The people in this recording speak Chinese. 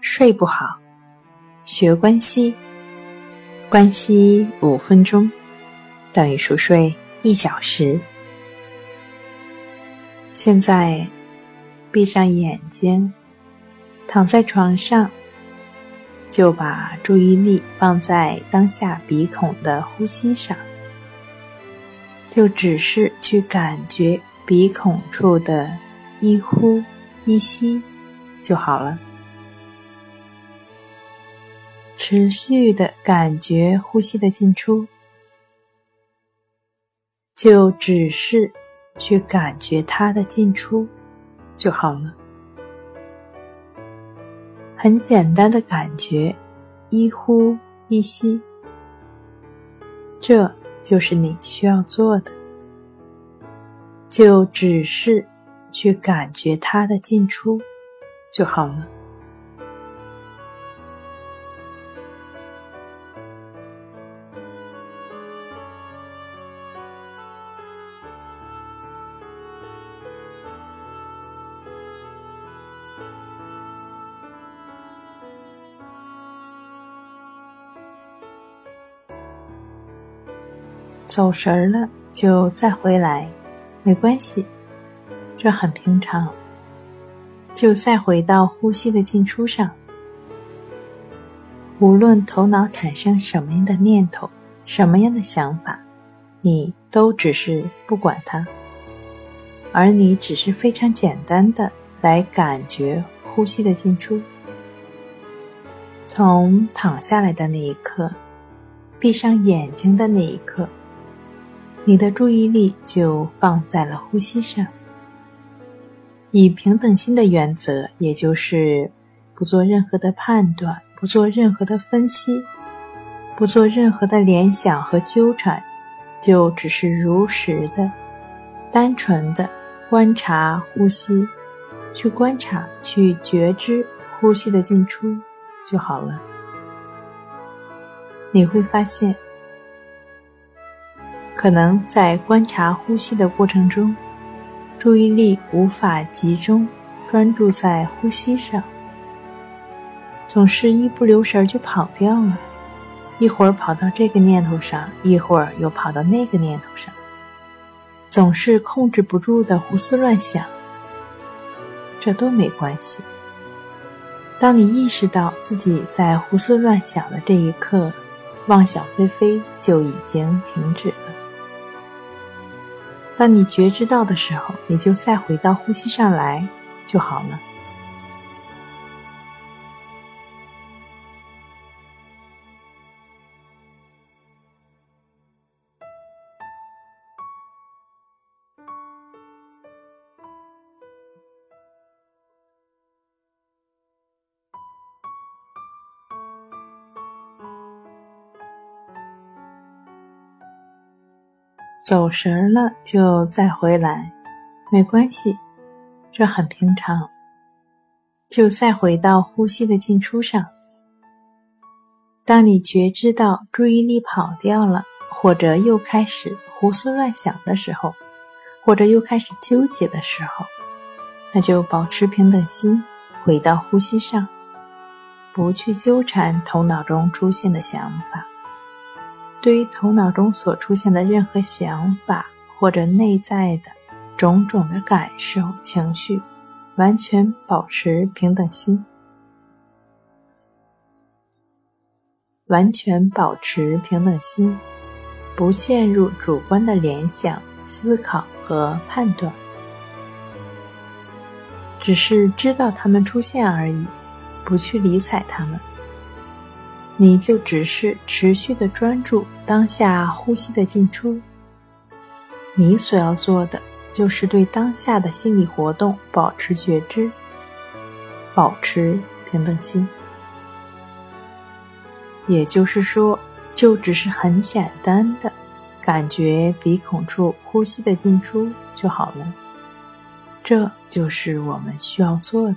睡不好，学关西，关西五分钟等于熟睡一小时。现在闭上眼睛，躺在床上，就把注意力放在当下鼻孔的呼吸上，就只是去感觉鼻孔处的一呼一吸就好了。持续的感觉呼吸的进出，就只是去感觉它的进出就好了。很简单的感觉，一呼一吸，这就是你需要做的。就只是去感觉它的进出就好了。走神儿了就再回来，没关系，这很平常。就再回到呼吸的进出上，无论头脑产生什么样的念头、什么样的想法，你都只是不管它，而你只是非常简单的来感觉呼吸的进出。从躺下来的那一刻，闭上眼睛的那一刻。你的注意力就放在了呼吸上，以平等心的原则，也就是不做任何的判断，不做任何的分析，不做任何的联想和纠缠，就只是如实的、单纯的观察呼吸，去观察、去觉知呼吸的进出就好了。你会发现。可能在观察呼吸的过程中，注意力无法集中专注在呼吸上，总是一不留神就跑掉了，一会儿跑到这个念头上，一会儿又跑到那个念头上，总是控制不住的胡思乱想。这都没关系。当你意识到自己在胡思乱想的这一刻，妄想飞飞就已经停止了。当你觉知到的时候，你就再回到呼吸上来就好了。走神了就再回来，没关系，这很平常。就再回到呼吸的进出上。当你觉知到注意力跑掉了，或者又开始胡思乱想的时候，或者又开始纠结的时候，那就保持平等心，回到呼吸上，不去纠缠头脑中出现的想法。对于头脑中所出现的任何想法或者内在的种种的感受、情绪，完全保持平等心，完全保持平等心，不陷入主观的联想、思考和判断，只是知道它们出现而已，不去理睬它们。你就只是持续的专注当下呼吸的进出。你所要做的就是对当下的心理活动保持觉知，保持平等心。也就是说，就只是很简单的感觉鼻孔处呼吸的进出就好了。这就是我们需要做的。